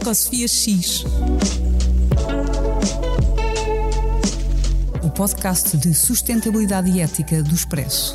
Ecosofia X. O podcast de sustentabilidade e ética do Expresso.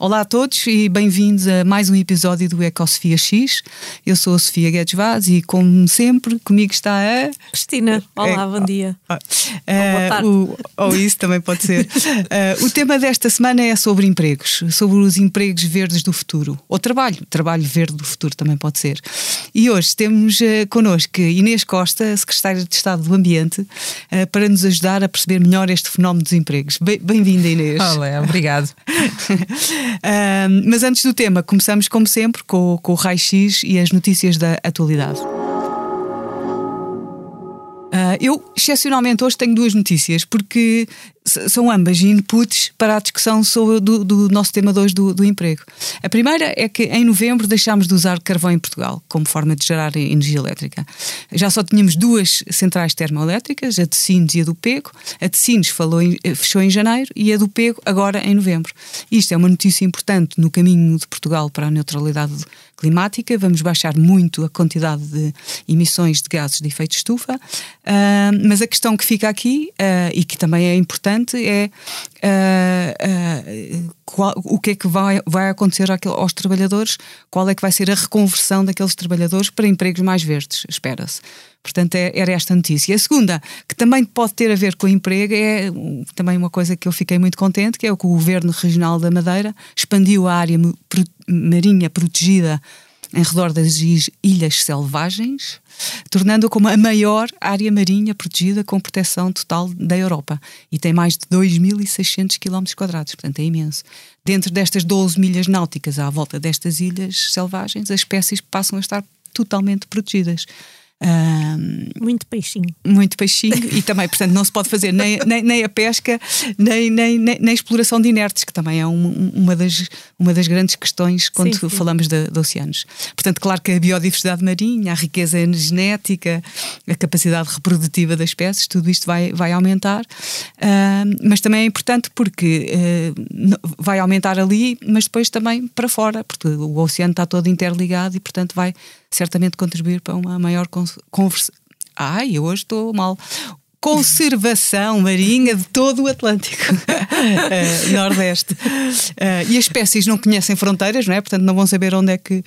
Olá a todos e bem-vindos a mais um episódio do Ecosofia X. Eu sou a Sofia Guedes Vaz e, como sempre, comigo está a. Cristina. Olá, é, bom dia. Ah, ah, ou, ou isso também pode ser. uh, o tema desta semana é sobre empregos, sobre os empregos verdes do futuro. Ou trabalho, trabalho verde do futuro também pode ser. E hoje temos uh, connosco Inês Costa, secretária de Estado do Ambiente, uh, para nos ajudar a perceber melhor este fenómeno dos empregos. Bem-vinda, Inês. Olá, obrigado. Mas antes do tema, começamos como sempre com, com o raio-x e as notícias da atualidade. Uh, eu, excepcionalmente, hoje tenho duas notícias, porque são ambas inputs para a discussão sobre do, do nosso tema de hoje do, do, emprego. A primeira é que em novembro deixámos de usar carvão em Portugal como forma de gerar energia elétrica. Já só tínhamos duas centrais termoelétricas, a de Sines e a do Pego. A de Sines falou em, eh, fechou em janeiro e a do Pego agora em novembro. Isto é uma notícia importante no caminho de Portugal para a neutralidade climática, vamos baixar muito a quantidade de emissões de gases de efeito estufa, uh, mas a questão que fica aqui, uh, e que também é importante, é uh, qual, o que é que vai, vai acontecer aos trabalhadores, qual é que vai ser a reconversão daqueles trabalhadores para empregos mais verdes, espera-se. Portanto, é, era esta notícia. A segunda, que também pode ter a ver com o emprego, é também uma coisa que eu fiquei muito contente, que é o que o Governo Regional da Madeira expandiu a área marinha protegida em redor das ilhas selvagens, tornando-a como a maior área marinha protegida com proteção total da Europa. E tem mais de 2.600 km portanto é imenso. Dentro destas 12 milhas náuticas à volta destas ilhas selvagens, as espécies passam a estar totalmente protegidas. Um, muito peixinho. Muito peixinho e também, portanto, não se pode fazer nem, nem, nem a pesca, nem, nem, nem, nem, a exploração de inertes, que também é um, uma, das, uma das grandes questões quando sim, sim. falamos de, de, oceanos. Portanto, claro que a biodiversidade marinha, a riqueza genética, a capacidade reprodutiva das espécies, tudo isto vai, vai aumentar, mas também é importante porque uh, vai aumentar ali, mas depois também para fora, porque o oceano está todo interligado e, portanto, vai certamente contribuir para uma maior conversa. Ai, eu hoje estou mal conservação marinha de todo o Atlântico uh, Nordeste. Uh, e as espécies não conhecem fronteiras, não é? Portanto, não vão saber onde é que,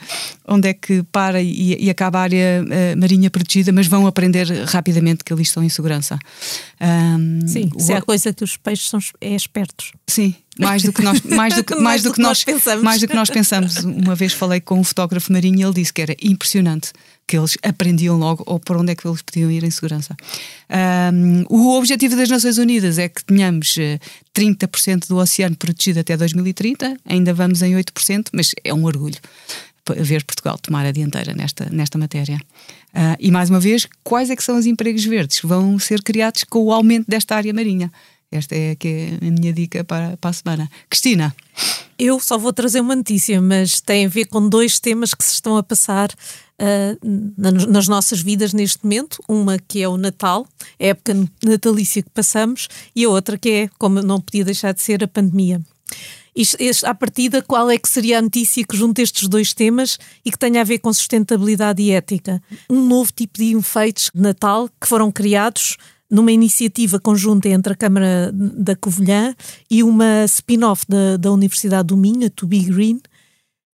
onde é que para e, e acaba a área uh, marinha protegida, mas vão aprender rapidamente que ali estão em segurança. Um, Sim, o... é a coisa que os peixes são é espertos. Sim, mais do que nós mais do que, mais, mais do, do que, nós, pensamos. mais do que nós pensamos uma vez falei com um fotógrafo marinho e ele disse que era impressionante que eles aprendiam logo ou para onde é que eles podiam ir em segurança um, o objetivo das Nações Unidas é que tenhamos 30% eh, do oceano protegido até 2030 ainda vamos em 8% mas é um orgulho ver Portugal tomar a dianteira nesta, nesta matéria. Uh, e mais uma vez, quais é que são os empregos verdes que vão ser criados com o aumento desta área marinha? Esta é, que é a minha dica para, para a semana. Cristina. Eu só vou trazer uma notícia, mas tem a ver com dois temas que se estão a passar uh, nas nossas vidas neste momento. Uma que é o Natal, a época natalícia que passamos, e a outra que é, como não podia deixar de ser, a pandemia. Isto, este, à partida, qual é que seria a notícia que junta estes dois temas e que tenha a ver com sustentabilidade e ética? Um novo tipo de enfeites de Natal que foram criados numa iniciativa conjunta entre a Câmara da Covilhã e uma spin-off da, da Universidade do Minho, a To Be Green,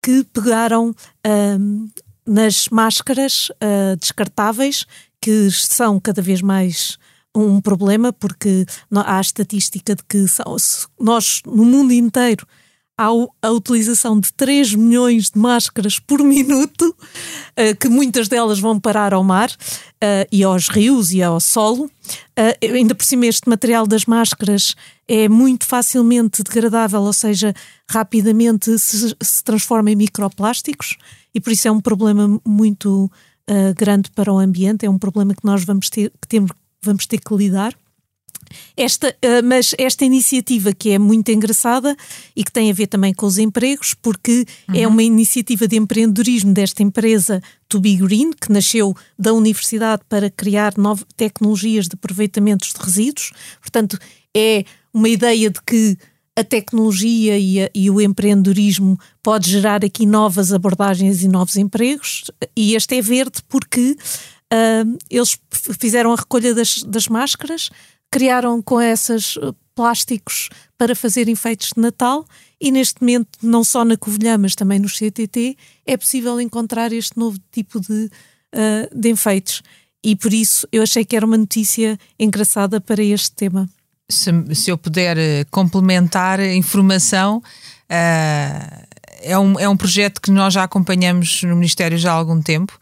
que pegaram um, nas máscaras uh, descartáveis, que são cada vez mais um problema, porque há a estatística de que nós, no mundo inteiro, a utilização de 3 milhões de máscaras por minuto, uh, que muitas delas vão parar ao mar uh, e aos rios e ao solo. Uh, ainda por cima, este material das máscaras é muito facilmente degradável, ou seja, rapidamente se, se transforma em microplásticos e por isso é um problema muito grande para o ambiente, é um problema que nós vamos ter que, temos, vamos ter que lidar. Esta, uh, mas esta iniciativa que é muito engraçada e que tem a ver também com os empregos, porque é uhum. é uma iniciativa de empreendedorismo desta empresa To Be Green, que nasceu da universidade para criar novas tecnologias de aproveitamentos de resíduos. Portanto, é uma ideia de que a tecnologia e, a, e, o empreendedorismo pode gerar aqui novas abordagens e novos empregos. E este é verde porque uh, eles fizeram a recolha das, das máscaras, criaram com essas uh, plásticos para fazer enfeites de Natal e neste momento, não só na Covilhã, mas também no CTT, é possível encontrar este novo tipo de, uh, de enfeites. E por isso eu achei que era uma notícia engraçada para este tema. Se, se eu puder uh, complementar a informação, uh, é, um, é um projeto que nós já acompanhamos no Ministério já há algum tempo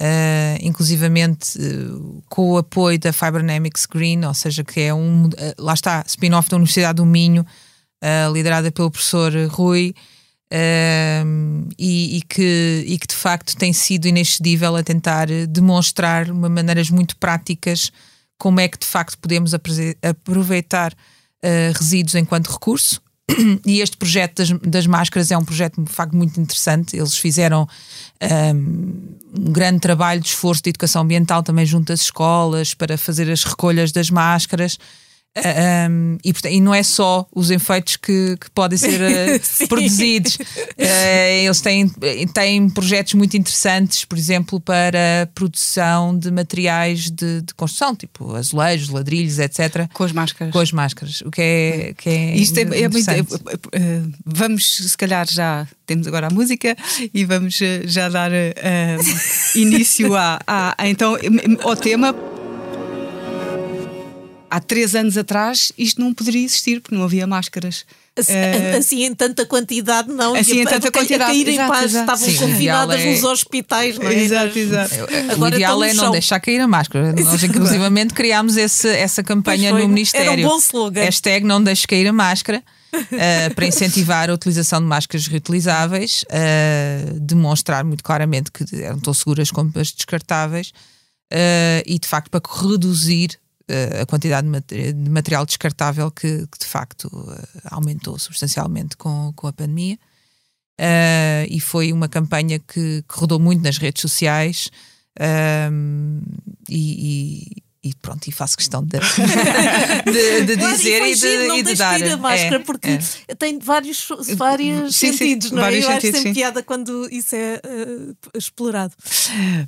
uh, inclusivamente uh, com o apoio da Fibronamics Green, ou seja, que é um, uh, lá está, spin-off da Universidade do Minho, liderada pelo professor Rui, e, e, que, e que de facto tem sido inexcedível a tentar demonstrar de maneiras muito práticas como é que de facto podemos aproveitar resíduos enquanto recurso e este projeto das, das, máscaras é um projeto de facto muito interessante. Eles fizeram um, um, grande trabalho de esforço de educação ambiental também junto às escolas para fazer as recolhas das máscaras. Um, e, e, não é só os efeitos que, que podem ser uh, produzidos. Uh, eles têm, têm projetos muito interessantes, por exemplo, para a produção de materiais de, de, construção, tipo azulejos, ladrilhos, etc. Com as máscaras. Com as máscaras. O que é, que é Isto é, é muito. É, vamos, se calhar, já temos agora a música e vamos já dar início a, a, a, então, ao tema há três anos atrás isto não poderia existir porque não havia máscaras. Assim, uh, assim em tanta quantidade, não. Assim em tanta quantidade. A cair em paz, estavam Sim, confinadas é... nos hospitais, não é? Exato, exato. Agora o ideal é não deixar cair a máscara. Nós, inclusivamente, criámos esse, essa campanha no Ministério. Era um bom slogan. Hashtag não deixe cair a máscara. Uh, para incentivar a utilização de máscaras reutilizáveis, uh, demonstrar muito claramente que eram tão seguras como as descartáveis uh, e de facto para reduzir a quantidade de material descartável que, que de facto eh, aumentou substancialmente com, com a pandemia. Uh, e foi uma campanha que, que, rodou muito nas redes sociais e, e pronto, e faço questão de, de, de dizer e, de, não e de dar. a máscara, é, porque é. tem vários, vários sim, sentidos, sim, não é? Vários Eu sentidos, acho sempre piada quando isso é uh, explorado.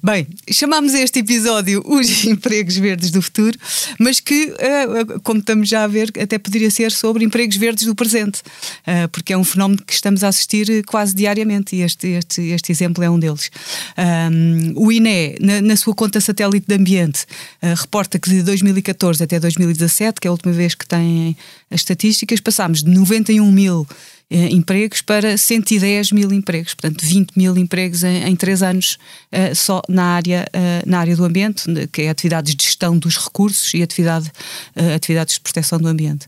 Bem, chamamos este episódio Os Empregos Verdes do Futuro, mas que, uh, como estamos já a ver, até poderia ser sobre empregos verdes do presente, uh, porque é um fenómeno que estamos a assistir quase diariamente e este, este, este exemplo é um deles. Um, o INE, na, na, sua conta satélite de ambiente, reporta que de 2014 até 2017, que é a última vez que têm as estatísticas, passámos de 91 mil eh, empregos para 110 mil empregos, portanto 20 mil empregos em, em três anos eh, só na área, eh, na área do ambiente, que é atividades de gestão dos recursos e atividade, atividades de proteção do ambiente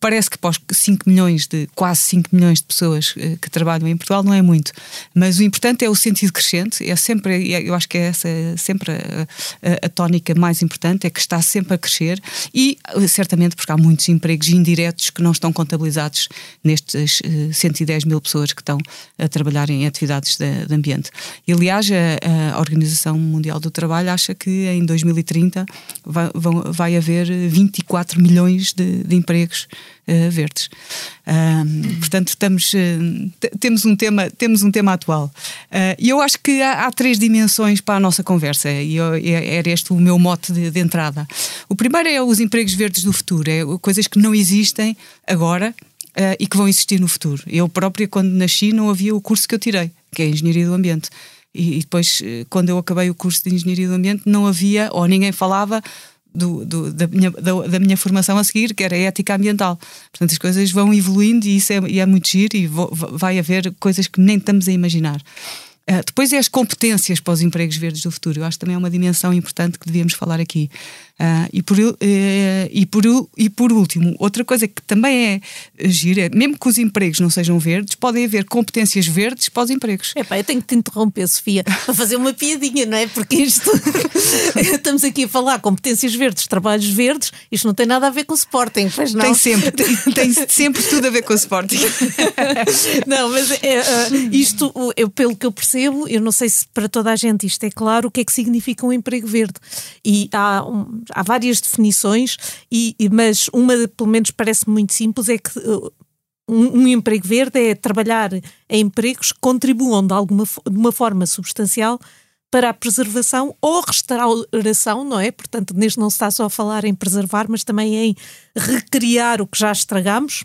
parece que para os 5 milhões de quase 5 milhões de pessoas eh, que trabalham em Portugal não é muito, mas o importante é o sentido crescente, é sempre, eu acho que é essa sempre a, a, a tónica mais importante, é que está sempre a crescer e eh, certamente porque há muitos empregos indiretos que não estão contabilizados nestes 110 eh, mil pessoas que estão a trabalhar em atividades de, de ambiente. E, aliás, a, a, Organização Mundial do Trabalho acha que em 2030 vai, vai haver 24 milhões de, de empregos uh, verdes. portanto, estamos, uh, temos, um tema, temos um tema atual. Uh, e eu acho que há, há, três dimensões para a nossa conversa, e eu, era este o meu mote de, de, entrada. O primeiro é os empregos verdes do futuro, é coisas que não existem agora. e que vão existir no futuro. Eu própria, quando nasci, não havia o curso que eu tirei, que é Engenharia do Ambiente. E depois, quando eu acabei o curso de Engenharia do Ambiente, não havia, ou ninguém falava do, do, da, minha, da, da, minha formação a seguir, que era a ética ambiental. Portanto, as coisas vão evoluindo e isso é, e é muito giro e vai haver coisas que nem estamos a imaginar. Uh, depois é as competências para os empregos verdes do futuro. Eu acho que também é uma dimensão importante que devíamos falar aqui. Uh, e, por, uh, e, por, e por último, outra coisa que também é gira, é, mesmo que os empregos não sejam verdes, podem haver competências verdes para os empregos. É pá, eu tenho que te interromper, Sofia, para fazer uma piadinha, não é? Porque isto. Estamos aqui a falar competências verdes, trabalhos verdes, isto não tem nada a ver com o Sporting, pois não? Tem sempre, tem, tem sempre tudo a ver com o Sporting. não, mas é, isto, eu, pelo que eu percebo, eu não sei se para toda a gente isto é claro, o que é que significa um emprego verde. E há. Um, há várias definições, e, mas uma, pelo menos, parece muito simples: é que uh, um, um, emprego verde é trabalhar em empregos que contribuam de alguma de uma forma substancial para a preservação ou restauração, não é? Portanto, neste não se está só a falar em preservar, mas também em recriar o que já estragamos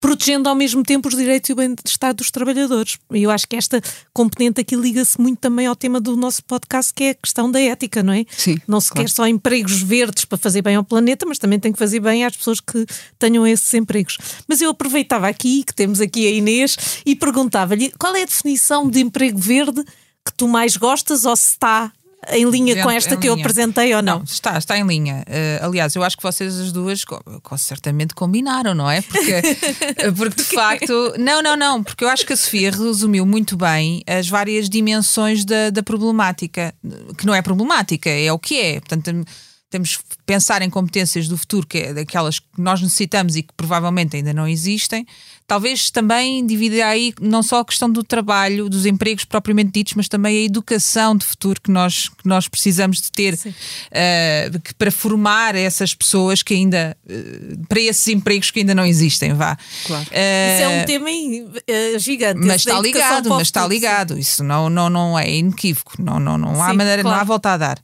protegendo ao mesmo tempo os direitos e o bem-estar dos trabalhadores. E eu acho que esta componente aqui liga-se muito também ao tema do nosso podcast, que é a questão da ética, não é? Sim. Não se claro. quer só empregos verdes para fazer bem ao planeta, mas também tem que fazer bem às pessoas que tenham esses empregos. Mas eu aproveitava aqui, que temos aqui a Inês, e perguntava-lhe qual é a definição de emprego verde que tu mais gostas ou se está em linha com esta que linha. eu apresentei ou não? não? está, está em linha. Uh, aliás, eu acho que vocês as duas certamente combinaram, não é? Porque, porque de facto. Não, não, não, porque eu acho que a Sofia resumiu muito bem as várias dimensões da, da problemática, que não é problemática, é o que é. Portanto, temos que pensar em competências do futuro, que é daquelas que nós necessitamos e que provavelmente ainda não existem. Talvez também dividir aí não só a questão do trabalho, dos empregos propriamente ditos, mas também a educação de futuro que nós, que nós precisamos de ter uh, que, para formar essas pessoas que ainda, uh, para esses empregos que ainda não existem, vá. Claro. Uh, Isso é um tema gigante. Mas está ligado, mas está ligado. Isso não, não, não é inequívoco. Não, não, não há maneira, claro. não há volta a dar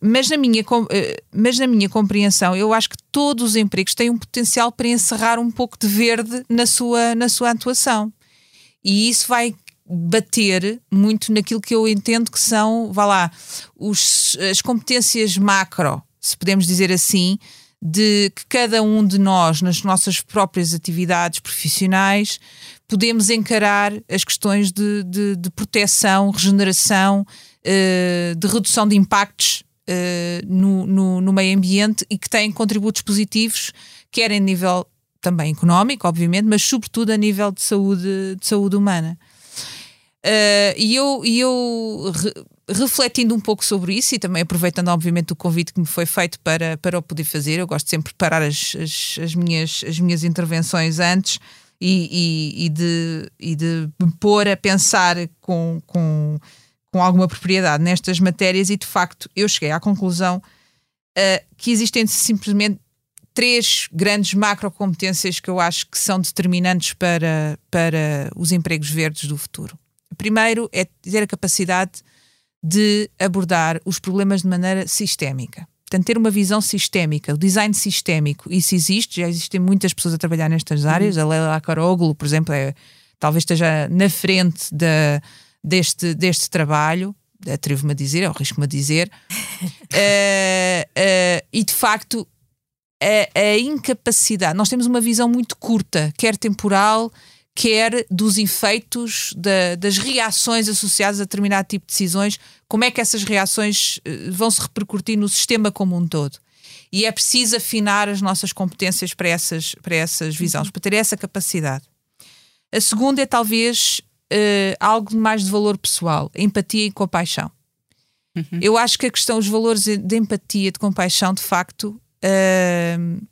mas, na minha, eh, mas na minha compreensão, eu acho que todos os empregos têm um potencial para encerrar um pouco de verde na sua, na sua atuação. E isso vai bater muito naquilo que eu entendo que são, vá lá, os, as competências macro, se podemos dizer assim, de que cada um de nós, nas nossas próprias atividades profissionais, podemos encarar as questões de, de, de proteção, regeneração, uh, de redução de impactos uh, no, no, no, meio ambiente e que têm contributos positivos, quer em nível também económico, obviamente, mas sobretudo a nível de saúde, de saúde humana. Uh, e eu, e eu re, refletindo um pouco sobre isso e também aproveitando, obviamente, o convite que me foi feito para, para o poder fazer, eu gosto sempre de preparar as, as, as minhas, as minhas intervenções antes e, e, e, de, e de me pôr a pensar com, com com alguma propriedade nestas matérias e de facto eu cheguei à conclusão uh, que existem simplesmente três grandes macrocompetências que eu acho que são determinantes para, para os empregos verdes do futuro. O primeiro é ter a capacidade de abordar os problemas de maneira sistémica. Portanto, ter uma visão sistémica, o design sistémico, isso existe, já existem muitas pessoas a trabalhar nestas áreas. Uhum. A Leila Caroglu, por exemplo, é, talvez esteja na frente da deste, deste trabalho, atrevo-me a dizer, é o risco-me a dizer, uh, uh, e de facto a, a, incapacidade, nós temos uma visão muito curta, quer temporal, quer dos efeitos da, das reações associadas a determinado tipo de decisões, como é que essas reações uh, vão se repercutir no sistema como um todo. E é preciso afinar as nossas competências para essas, para essas visões, para ter essa capacidade. A segunda é talvez uh, algo mais de valor pessoal, empatia e compaixão. Uhum. Eu acho que a questão, os valores de empatia, de compaixão, de facto, uh,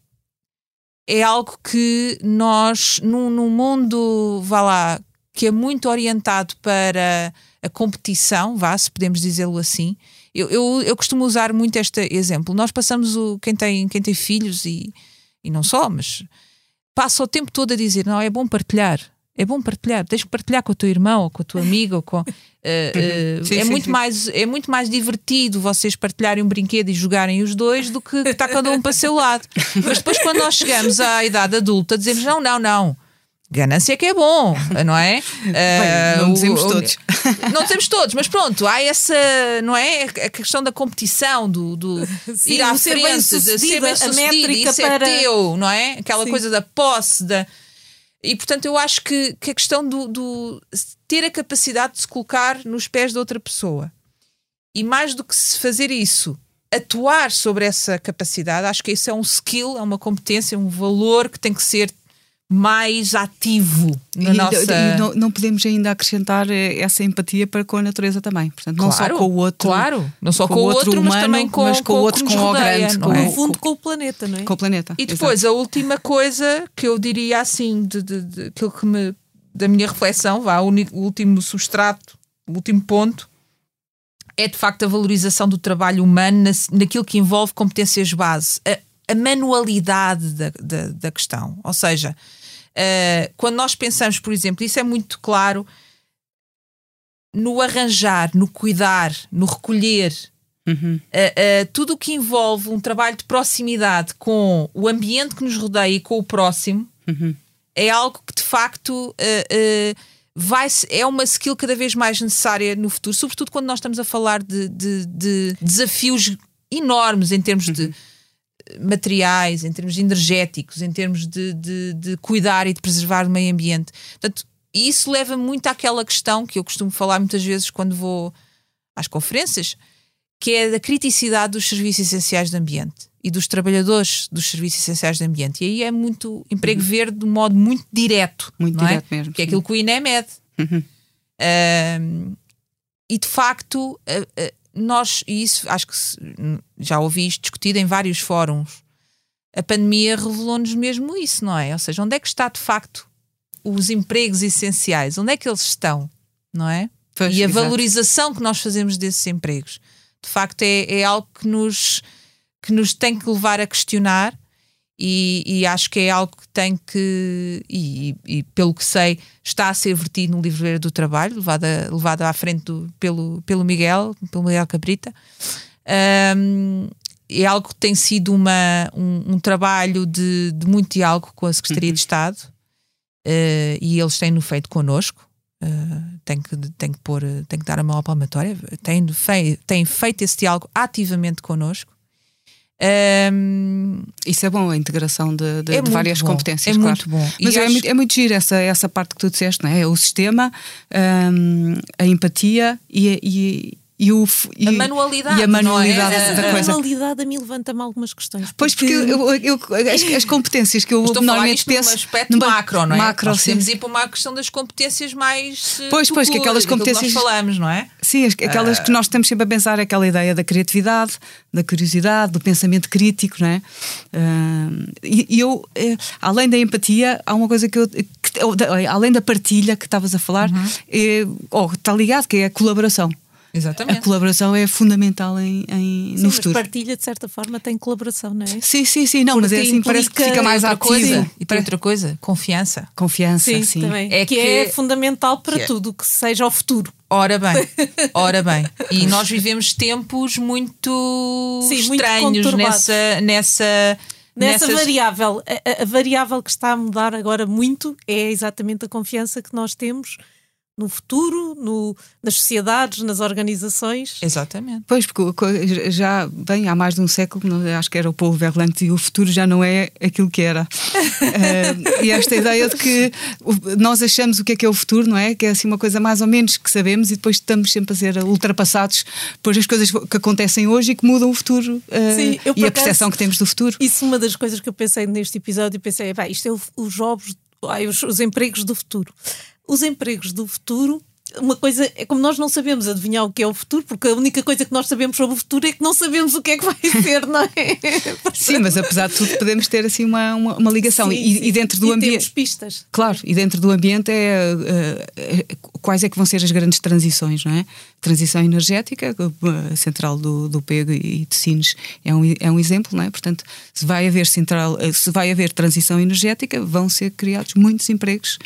é algo que nós, num, num mundo, vá lá, que é muito orientado para a competição, vá, se podemos dizê-lo assim. Eu, eu, eu, costumo usar muito este exemplo. Nós passamos o quem tem, quem tem filhos e, e não só, mas passa o tempo todo a dizer: não, é bom partilhar é bom partilhar, tens que partilhar com o teu irmão ou com a tua amiga com, uh, uh, sim, é, sim, muito sim. Mais, é muito mais divertido vocês partilharem um brinquedo e jogarem os dois do que estar cada um para o seu lado. Mas depois, quando nós chegamos à idade adulta, dizemos: não, não, não. Ganância é que é bom, não é? Bem, uh, não dizemos o, todos. Não dizemos todos, mas pronto, há essa, não é? A questão da competição, do, do Sim, ir à frente, de ser bem sucedido, isso é para... é teu, não é? Aquela Sim. coisa da posse, da E portanto, eu acho que, que a questão do, do, ter a capacidade de se colocar nos pés de outra pessoa. E mais do que se fazer isso, atuar sobre essa capacidade, acho que isso é um skill, é uma competência, um valor que tem que ser mais ativo na e, nossa. E não, não, podemos ainda acrescentar eh, essa empatia para com a natureza também. Portanto, não claro, só com o outro. Claro, não só com, com o outro, humano, mas também com, mas com, com o outro, com o grande. Com, é? No fundo, com o planeta, não é? Com o planeta. E depois, exato. a última coisa que eu diria assim, de, de, de, aquilo que me. da minha reflexão, vá, o, o último substrato, o último ponto, é de facto a valorização do trabalho humano na, naquilo que envolve competências base, a, a manualidade da, da, da, questão. Ou seja, uh, quando nós pensamos, por exemplo, isso é muito claro no arranjar, no cuidar, no recolher. Uhum. Uh, uh, tudo o que envolve um trabalho de proximidade com o ambiente que nos rodeia e com o próximo uhum. é algo que de facto vai é uma skill cada vez mais necessária no futuro, sobretudo quando nós estamos a falar de, de, de desafios enormes em termos de materiais, em termos energéticos, em termos de, de, de, cuidar e de preservar o meio ambiente. Portanto, isso leva muito àquela questão que eu costumo falar muitas vezes quando vou às conferências, que é da criticidade dos serviços essenciais do ambiente e dos trabalhadores dos serviços essenciais do ambiente. E aí é muito emprego uhum. verde de um modo muito direto. Muito não direto é? mesmo. Que é aquilo que o INE mede. Uhum. Uh, e de facto, nós, e isso acho que já ouvi isto discutido em vários fóruns, a pandemia revelou-nos mesmo isso, não é? Ou seja, onde é que está de facto os empregos essenciais? Onde é que eles estão, não é? Pois, e a exato. valorização que nós fazemos desses empregos. De facto, é, é algo que nos, que nos tem que levar a questionar. E, e, acho que é algo que tem que, e, e, pelo que sei, está a ser vertido no livro verde do trabalho, levado, a, levado à frente do, pelo, pelo Miguel, pelo Miguel Cabrita. Um, é algo que tem sido uma, um, um trabalho de, de, muito diálogo com a Secretaria uhum. de Estado uh, e eles têm-no feito connosco. Uh, tem, que, tem, que pôr, tem que dar a mão à palmatória, tem, fei, tem feito esse diálogo ativamente connosco. Um, Isso é bom, a integração de, de, é de várias bom, competências. É claro. muito bom. Mas é, acho... muito, é muito giro essa, essa parte que tu disseste, não é? O sistema, um, a empatia e, e, e, o, e a manualidade. E a manualidade é? da a coisa. manualidade a mim levanta-me algumas questões. Pois, porque eu, eu, as, as, competências que eu Estou normalmente a penso. num aspecto macro, não é? Macro, nós podemos ir para uma questão das competências mais. Pois, pois, que aquelas competências. Que nós falamos, não é? Sim, aquelas uh... que nós estamos sempre a pensar, aquela ideia da criatividade, da curiosidade, do pensamento crítico, não é? Uh, e, e, eu, eh, além da empatia, há uma coisa que eu. Que, além da partilha que estavas a falar, uhum. é, oh, está ligado, que é a colaboração. Exatamente. A colaboração é fundamental em, em sim, no mas futuro. partilha, de certa forma, tem colaboração, não é? Sim, sim, sim. Não, Porque mas é assim, parece que fica mais ativo. Coisa, e tem outra coisa, confiança. Confiança, sim. sim. Também. É que, que- é fundamental para que é- tudo, que seja o futuro. Ora bem, ora bem. E nós vivemos tempos muito Sim, muito estranhos conturbados. nessa, nessa, Nessa nessas- variável, a, a- a variável que está a mudar agora muito é exatamente a confiança que nós temos no futuro, no- nas sociedades, nas organizações. Exatamente. Pois, porque já, bem, há mais de um século, não- acho que era o Verlaine que dizia o futuro já não é aquilo que era. Eh, e esta ideia de que nós achamos o que é que é o futuro, não é? Que é assim uma coisa mais ou menos que sabemos e depois estamos sempre a ser ultrapassados por as coisas que acontecem hoje e que mudam o futuro eh, Sim, eu, e a percepção acaso, que temos do futuro. Isso é uma das coisas que eu pensei neste episódio, pensei, pá, isto é o- os jobs, ai, os, os empregos do futuro. Os empregos do futuro, uma coisa é como nós não sabemos adivinhar o que é o futuro, porque a única coisa que nós sabemos sobre o futuro é que não sabemos o que é que vai ser, não é? Sim, mas apesar de tudo podemos ter assim uma, uma, uma ligação. Sim, e, sim. e dentro do ambiente. pistas. Claro, e dentro do ambiente é, eh, eh, quais é que vão ser as grandes transições, não é? Transição energética, a central do, do Pego e de Sines é um, é um exemplo, não é? Portanto, se vai haver central, eh, se vai haver transição energética, vão ser criados muitos empregos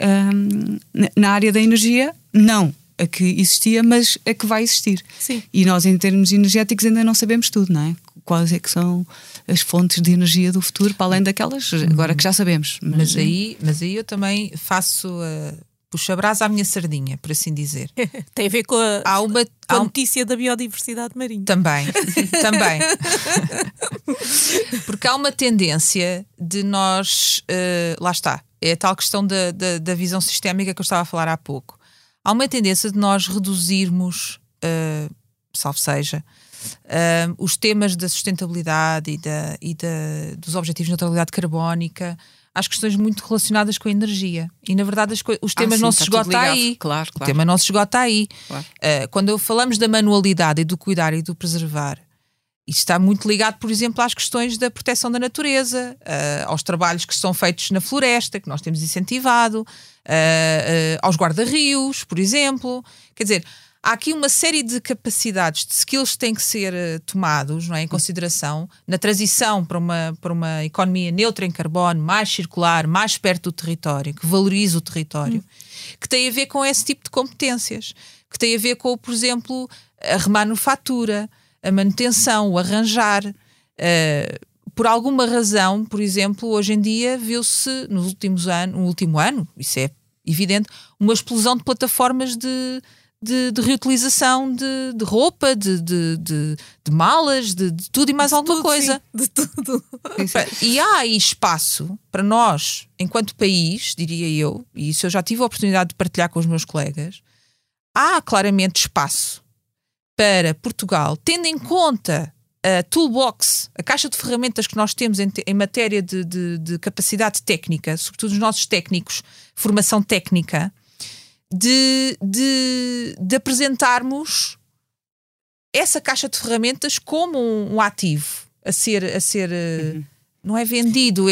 ahm, na- área da energia, não a que existia, mas a que vai existir. Sim. E nós, em termos energéticos, ainda não sabemos tudo, não é? Quais é que são as fontes de energia do futuro, para além daquelas, agora que já sabemos. Mas aí, mas aí eu também faço a puxa brasa à minha sardinha, por assim dizer. Tem a ver com a, Há uma, com há a um- notícia da biodiversidade marinha. Também, também. Porque há uma tendência de nós, eh, lá está, é a tal questão da, da, da, visão sistémica que eu estava a falar há pouco. Há uma tendência de nós reduzirmos, uh, salvo seja, uh, os temas da sustentabilidade e, da, e da, dos objetivos de neutralidade carbónica às questões muito relacionadas com a energia. E na verdade as, os ah, temas ah, sim, não se esgotam aí. Claro, claro. O tema não se esgota aí. Claro. Uh, quando falamos da manualidade e do cuidar e do preservar, isto está muito ligado, por exemplo, às questões da proteção da natureza, uh, aos trabalhos que são feitos na floresta, que nós temos incentivado, uh, uh, aos guarda-rios, por exemplo. Quer dizer, há aqui uma série de capacidades, de skills que têm que ser tomados não é, em consideração na transição para uma, para uma economia neutra em carbono, mais circular, mais perto do território, que valorize o território, hum. que tem a ver com esse tipo de competências, que tem a ver com, por exemplo, a remanufatura a manutenção, o arranjar. Uh, por alguma razão, por exemplo, hoje em dia viu-se nos últimos anos, no último ano, isso é evidente, uma explosão de plataformas de, de, de reutilização de, de roupa, de, de, malas, de, tudo e mais alguma tudo, coisa. Sim, de tudo. E há aí espaço para nós, enquanto país, diria eu, e isso eu já tive a oportunidade de partilhar com os meus colegas, há claramente espaço para Portugal, tendo em conta a toolbox, a caixa de ferramentas que nós temos em, em matéria de, de, de, capacidade técnica, sobretudo os nossos técnicos, formação técnica, de, de, de apresentarmos essa caixa de ferramentas como um, um ativo a ser. A ser eh, uhum. Não é vendido,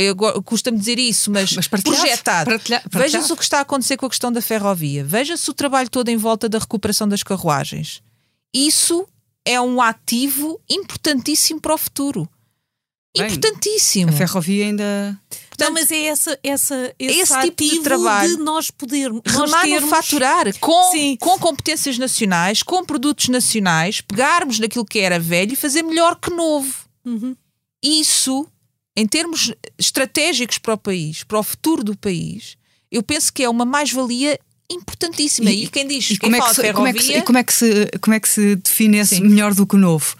custa-me dizer isso, mas, mas projetado. Veja-se o que está a acontecer com a questão da ferrovia. Veja-se o trabalho todo em volta da recuperação das carruagens isso é um ativo importantíssimo para o futuro. Bem, importantíssimo. A ferrovia ainda. Portanto, não, mas é essa, essa, esse, esse tipo de trabalho de nós podermos remanufaturar termos... com, com competências nacionais, com produtos nacionais, pegarmos naquilo que era velho e fazer melhor que novo. Uhum. Isso, em termos estratégicos para o país, para o futuro do país, eu penso que é uma mais-valia importantíssima. E, e quem diz, e quem como, é que se, como, é que como, é que se, como é que se define esse Sim. melhor do que o novo?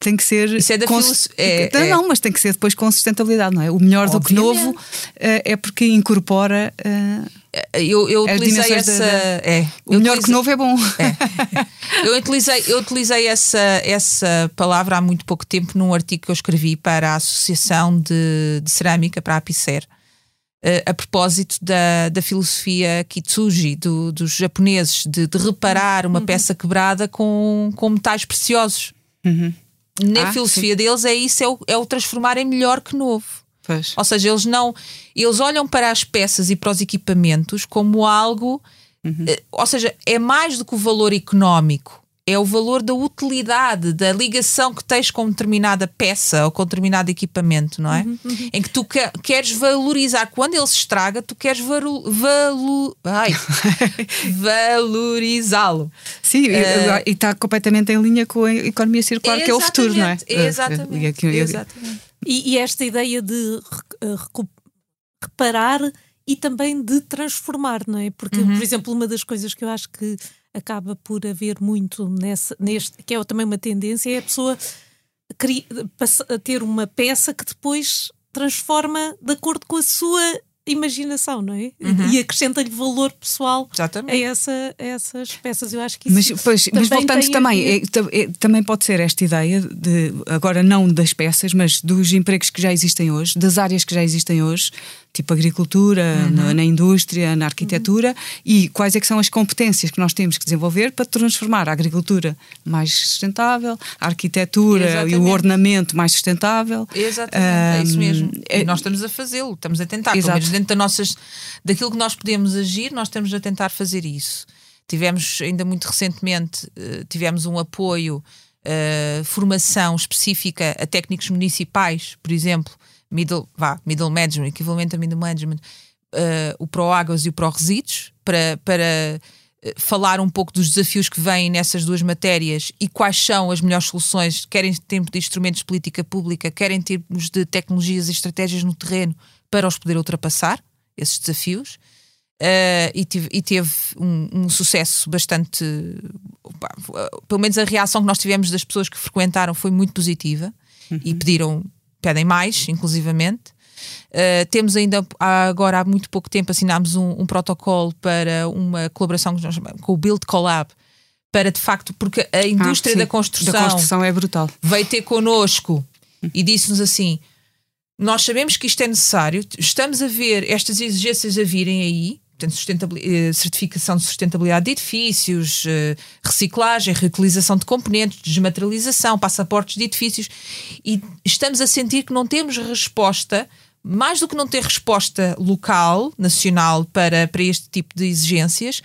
Tem que ser. Isso é da cons... é, não, é... não, mas tem que ser depois com sustentabilidade, não é? O melhor Obviamente. do que novo uh, é porque incorpora. Uh, eu, eu utilizei essa. Da, da... É, o melhor utilizei... que novo é bom. É. eu utilizei, eu utilizei essa, essa palavra há muito pouco tempo num artigo que eu escrevi para a Associação de, de Cerâmica, para a APICER a propósito da, da filosofia Kitsuji, do, dos japoneses, de, de reparar uma uhum. peça quebrada com, com metais preciosos. Uhum. Na ah, filosofia sim. deles é isso, é o, é o transformar em melhor que novo. Pois. Ou seja, eles não. Eles olham para as peças e para os equipamentos como algo. Uhum. Eh, ou seja, é mais do que o valor económico é o valor da utilidade, da ligação que tens com determinada peça ou com determinado equipamento, não é? Uhum, uhum. Em que tu que, queres valorizar. Quando ele se estraga, tu queres valu, valu, valorizá-lo. Sim, uh, e está completamente em linha com a economia circular, que é o futuro, não é? Exatamente. exatamente. E, e esta ideia de reparar e também de transformar, não é? Porque, uhum. por exemplo, uma das coisas que eu acho que acaba por haver muito nessa, neste, que é também uma tendência, é a pessoa ter uma peça que depois transforma de acordo com a sua imaginação, não é? Uhum. E acrescenta-lhe valor pessoal a, essa, a essas peças. Eu acho que isso mas, pois, mas voltando também, é, é, também pode ser esta ideia de, agora não das peças, mas dos empregos que já existem hoje, das áreas que já existem hoje, tipo agricultura, uhum. na, na, indústria, na arquitetura, uhum. e quais é que são as competências que nós temos que desenvolver para transformar a agricultura mais sustentável, a arquitetura Exatamente. e o ornamento mais sustentável. Exatamente, um, é isso mesmo. É, e nós estamos a fazê-lo, estamos a tentar, Exato. pelo menos dentro da nossas, daquilo que nós podemos agir, nós estamos a tentar fazer isso. Tivemos ainda muito recentemente, eh, tivemos um apoio, uh, formação específica a técnicos municipais, por exemplo, middle, vá, middle management, equivalente a middle management, uh, o Pro Águas e o Pro Resíduos, para, para uh, falar um pouco dos desafios que vêm nessas duas matérias e quais são as melhores soluções, quer em termos de instrumentos de política pública, quer em termos de tecnologias e estratégias no terreno, para os poder ultrapassar, esses desafios. Uh, e, tive, e teve um, um, sucesso bastante. Pelo menos a reação que nós tivemos das pessoas que frequentaram foi muito positiva uhum. e pediram pedem mais, inclusivamente. Uh, temos ainda, agora há muito pouco tempo, assinámos um, um protocolo para uma colaboração com o Build Collab, para de facto, porque a indústria ah, da, construção da construção é brutal. Veio ter connosco e disse-nos assim: nós sabemos que isto é necessário, estamos a ver estas exigências a virem aí, portanto, eh, certificação de sustentabilidade de edifícios, eh, reciclagem, reutilização de componentes, desmaterialização, passaportes de edifícios, e estamos a sentir que não temos resposta, mais do que não ter resposta local, nacional, para, para este tipo de exigências,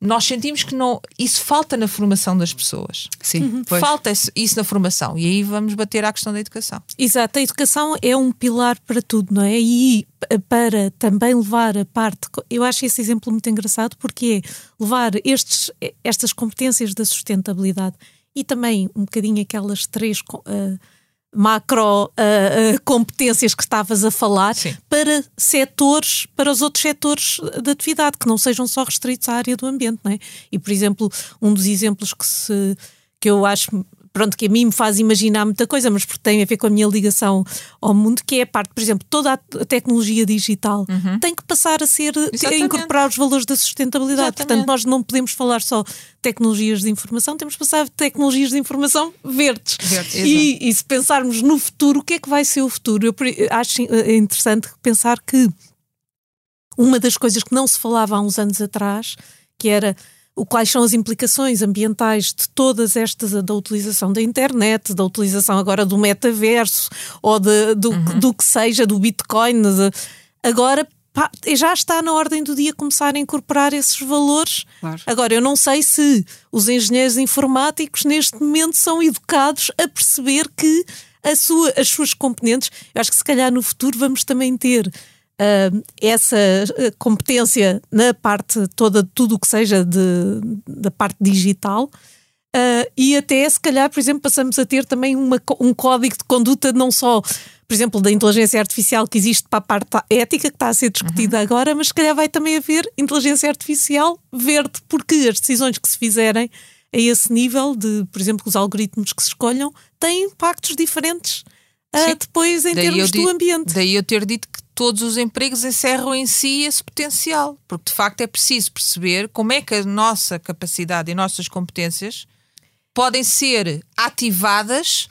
nós sentimos que não, isso falta na formação das pessoas. Sim, uhum. falta isso na formação. E aí vamos bater à questão da educação. Exato, a educação é um pilar para tudo, não é? E para também levar a parte. Eu acho esse exemplo muito engraçado porque é levar estes, estas competências da sustentabilidade e também um bocadinho aquelas três. Uh, macro uh, uh, competências que estavas a falar Sim. para setores, para os outros setores de atividade, que não sejam só restritos à área do ambiente, não é? E, por exemplo, um dos exemplos que, se, que eu acho pronto, que a mim me faz imaginar muita coisa, mas porque tem a ver com a minha ligação ao mundo, que é a parte, por exemplo, toda a tecnologia digital uhum. tem que passar a ser, a incorporar os valores da sustentabilidade. Exatamente. Portanto, nós não podemos falar só tecnologias de informação, temos que passar tecnologias de informação verdes. verdes e, e, se pensarmos no futuro, o que é que vai ser o futuro? Eu acho eh, interessante pensar que uma das coisas que não se falava há uns anos atrás, que era o quais são as implicações ambientais de todas estas, da utilização da internet, da utilização agora do metaverso ou de, do, uhum. do que seja, do Bitcoin. De, agora pá, já está na ordem do dia começar a incorporar esses valores. Claro. Agora, eu não sei se os engenheiros informáticos neste momento são educados a perceber que sua, as suas componentes, eu acho que se calhar no futuro vamos também ter uh, essa ah, competência na parte toda, tudo o que seja de, da parte digital. Uh, e até, se calhar, por exemplo, passamos a ter também uma, um código de conduta, não só, por exemplo, da inteligência artificial que existe para a parte ética, que está a ser discutida uhum. agora, mas se calhar vai também haver inteligência artificial verde, porque as decisões que se fizerem a esse nível, de, por exemplo, os algoritmos que se escolham, têm impactos diferentes uh, depois em daí termos do ambiente. Daí eu ter dito que todos os empregos encerram em si esse potencial, porque de facto é preciso perceber como é que a nossa capacidade e nossas competências podem ser ativadas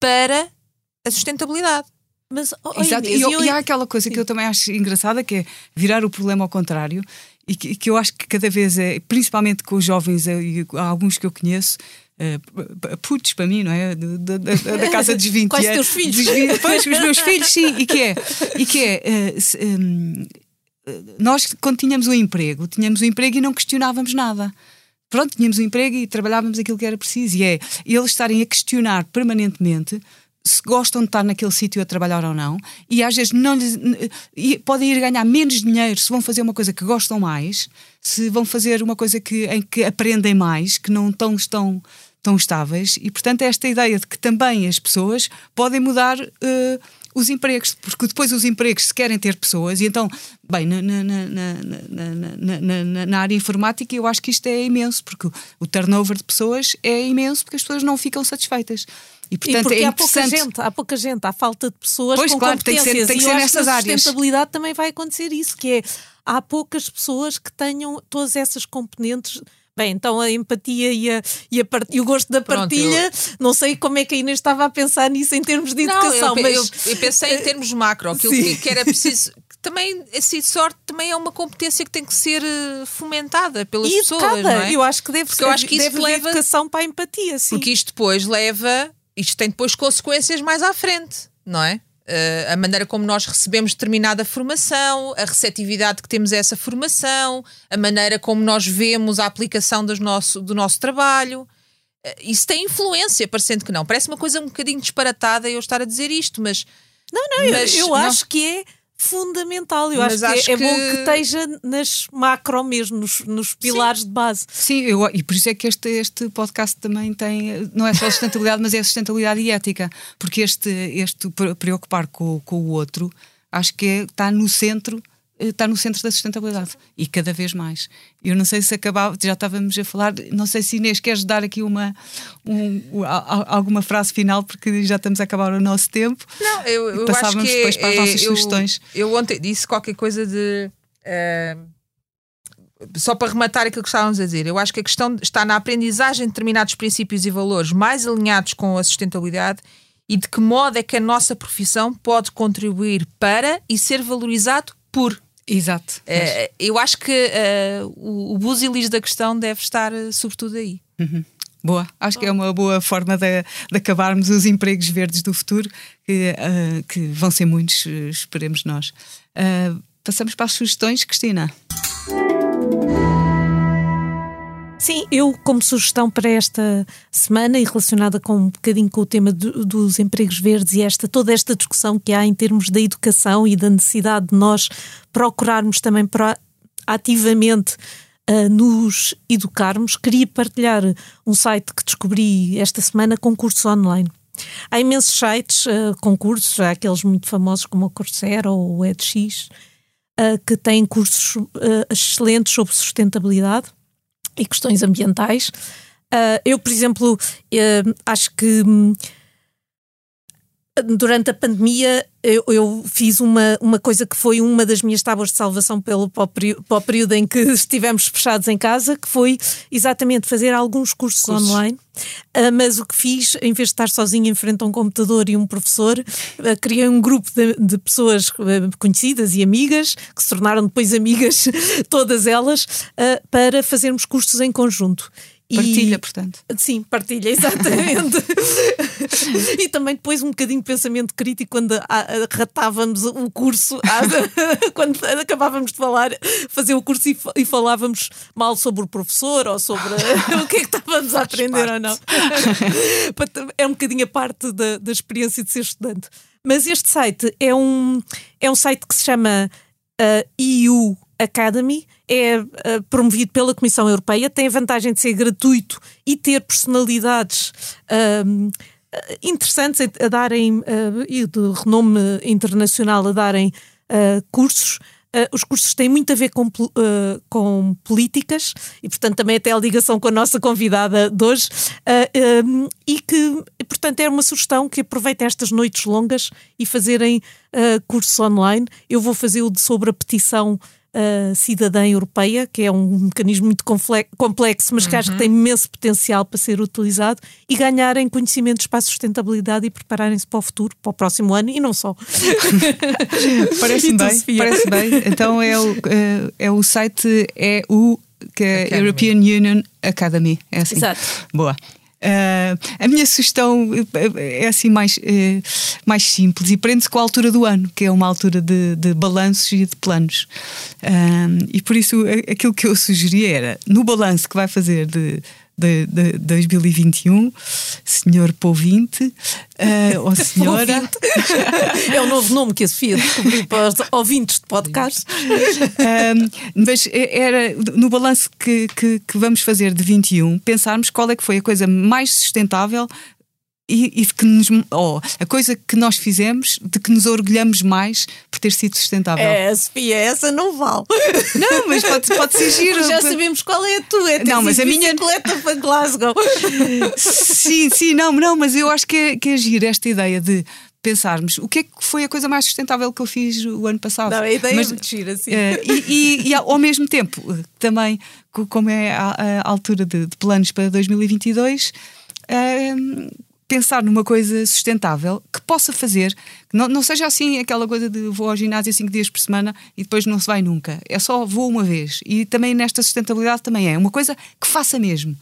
para a sustentabilidade. Mas, oh, Exato, e, eu, e há aquela coisa Sim. que eu também acho engraçada que é virar o problema ao contrário e que, que eu acho que cada vez é, principalmente com os jovens eh, e alguns que eu conheço, uh, putos para mim, não é? Da, da, da casa dos 20 Quais anos. teus filhos? Dos, pois, os meus filhos, sim. E que é? E que é uh, se, um, nós, quando tínhamos um emprego, tínhamos um emprego e não questionávamos nada. Pronto, tínhamos um emprego e trabalhávamos aquilo que era preciso. E é eles estarem a questionar permanentemente se gostam de estar naquele sítio a trabalhar ou não, e às vezes não lhes, podem ir ganhar menos dinheiro se vão fazer uma coisa que gostam mais, se vão fazer uma coisa que, em que aprendem mais, que não tão, estão tão estáveis, e portanto esta ideia de que também as pessoas podem mudar uh, os empregos, porque depois os empregos se querem ter pessoas, e então, bem, na, na, na, na, área informática eu acho que isto é imenso, porque o turnover de pessoas é imenso porque as pessoas não ficam satisfeitas. E, portanto, e é há pouca gente, há pouca gente, há falta de pessoas pois, com claro, competências. Tem que ser, tem que ser e nessas áreas. sustentabilidade também vai acontecer isso, que é há poucas pessoas que tenham todas essas componentes Bem, então a empatia e, a, e, a part... e o gosto da Pronto, partilha, eu... não sei como é que a Inês estava a pensar nisso em termos de educação. Não, eu, mas... eu, eu pensei em termos macro, aquilo que, que, era preciso. Também, assim, sorte também é uma competência que tem que ser eh, fomentada pelas e pessoas. Não é? Eu acho que deve Porque ser. Eu acho que isso leva educação para a empatia, sim. Porque isto depois leva. Isto tem depois consequências mais à frente, não é? Uh, a maneira como nós recebemos determinada formação, a receptividade que temos a essa formação, a maneira como nós vemos a aplicação do nosso, do nosso trabalho. Uh, isso tem influência, parecendo que não. Parece uma coisa um bocadinho disparatada eu estar a dizer isto, mas. Não, não, mas, eu, eu não. acho que é fundamental. Eu acho, acho, que, é, que... é, bom que esteja nas macro mesmo, nos, nos pilares Sim. de base. Sim, eu, e por isso é que este, este podcast também tem, não é só sustentabilidade, mas é sustentabilidade e ética, porque este, este preocupar com, com o outro, acho que é, está no centro está no centro da sustentabilidade e cada vez mais. Eu não sei se acabava, já estávamos a falar, não sei se Inês queres dar aqui uma um, alguma frase final porque já estamos a acabar o nosso tempo. Não, eu, eu passávamos acho que depois para as nossas eu, sugestões. Eu ontem disse qualquer coisa de uh, só para rematar aquilo que estávamos a dizer, eu acho que a questão está na aprendizagem de determinados princípios e valores mais alinhados com a sustentabilidade e de que modo é que a nossa profissão pode contribuir para e ser valorizado por. Exato. Uh, eu acho que uh, o, o busilis da questão deve estar uh, sobretudo aí. Uhum. Boa, acho que é uma boa forma de, de acabarmos os empregos verdes do futuro, que, que vão ser muitos, esperemos nós. passamos para as sugestões, Cristina. Sim, eu, como sugestão para esta semana e relacionada com um bocadinho com o tema do, dos empregos verdes e esta, toda esta discussão que há em termos da educação e da necessidade de nós procurarmos também para, ativamente uh, nos educarmos, queria partilhar um site que descobri esta semana, concursos online. Há imensos sites, uh, concursos, há aqueles muito famosos como o Coursera ou o EdX, uh, que têm cursos excelentes sobre sustentabilidade e questões ambientais. Uh, eu, por exemplo, uh, acho que hum, durante a pandemia eu, eu, fiz uma, uma coisa que foi uma das minhas tábuas de salvação pelo, para, o período, em que estivemos fechados em casa, que foi exatamente fazer alguns cursos, cursos. online. Uh, mas o que fiz, em vez de estar sozinha em frente a um computador e um professor, uh, criei um grupo de, de pessoas uh, conhecidas e amigas, que se tornaram depois amigas, todas elas, para fazermos cursos em conjunto. Partilha, e, portanto. Sim, partilha, exatamente. e também depois um bocadinho de pensamento crítico quando a, a, ratávamos o curso, a, quando acabávamos de falar, fazer o curso e, e, falávamos mal sobre o professor ou sobre o que é que estávamos a aprender ou não. é um bocadinho a parte da, da experiência de ser estudante. Mas este site é um, é um site que se chama uh, EU Academy é uh, promovido pela Comissão Europeia, tem a vantagem de ser gratuito e ter personalidades uh, interessantes a darem, uh, e de renome internacional a darem cursos. os cursos têm muito a ver com, com políticas e, portanto, também até a ligação com a nossa convidada de hoje. Um, e que, portanto, é uma sugestão que aproveitem estas noites longas e fazerem cursos online. Eu vou fazer o de sobre a petição uh, cidadã europeia, que é um mecanismo muito complexo, mas que uhum. acho que uhum. tem imenso potencial para ser utilizado e ganharem conhecimentos para a sustentabilidade e prepararem-se para o futuro, para o próximo ano e não só. parece bem, parece bem. Então é o, é, é o site é o que é European Union Academy. É assim. Exato. Boa. Uh, a minha sugestão é assim mais, uh, mais simples e prende-se com a altura do ano, que é uma altura de, de balanços e de planos. Uh, e por isso aquilo que eu sugeria era, no balanço que vai fazer de de, de 2021, senhor Povinte, uh, ou senhora. é o novo nome que a Sofia descobriu para os ouvintes de podcast. Mas era no balanço que, que, que, vamos fazer de 21, pensarmos qual é que foi a coisa mais sustentável e, e que nos, oh, a coisa que nós fizemos de que nos orgulhamos mais por ter sido sustentável. É, Sofia, essa não vale. Não, mas pode, pode ser giro. Já sabemos qual é a tua. É não, mas a minha. bicicleta para Glasgow. Sim, sim, não, não, mas eu acho que é, que é giro esta ideia de pensarmos o que é que foi a coisa mais sustentável que eu fiz o ano passado. Não, a ideia Mas, é muito gira, assim. Uh, e, e, e, ao mesmo tempo, também, como é a, a altura de, de, planos para 2022, uh, pensar numa coisa sustentável que possa fazer, que não, não seja assim aquela coisa de vou ao ginásio cinco dias por semana e depois não se vai nunca. É só vou uma vez. E também nesta sustentabilidade também é uma coisa que faça mesmo.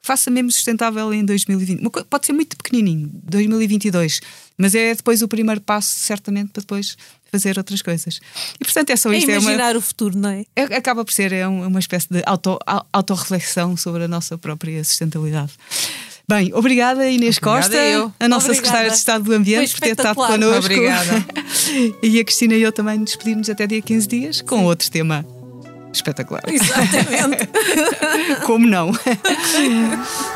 Que faça mesmo sustentável em 2020. Pode ser muito pequenininho, 2022, mas é depois o primeiro passo, certamente, para depois fazer outras coisas. E portanto é só é isto. É imaginar uma, o futuro, não é? é? Acaba por ser é uma espécie de auto, autorreflexão sobre a nossa própria sustentabilidade. Bem, obrigada Inês obrigada Costa, eu. a nossa obrigada. secretária de Estado do Ambiente, por ter estado connosco. Obrigada. e a Cristina e eu também nos despedimos até dia 15 dias com Sim. outro tema espetacular. Exatamente. Como não?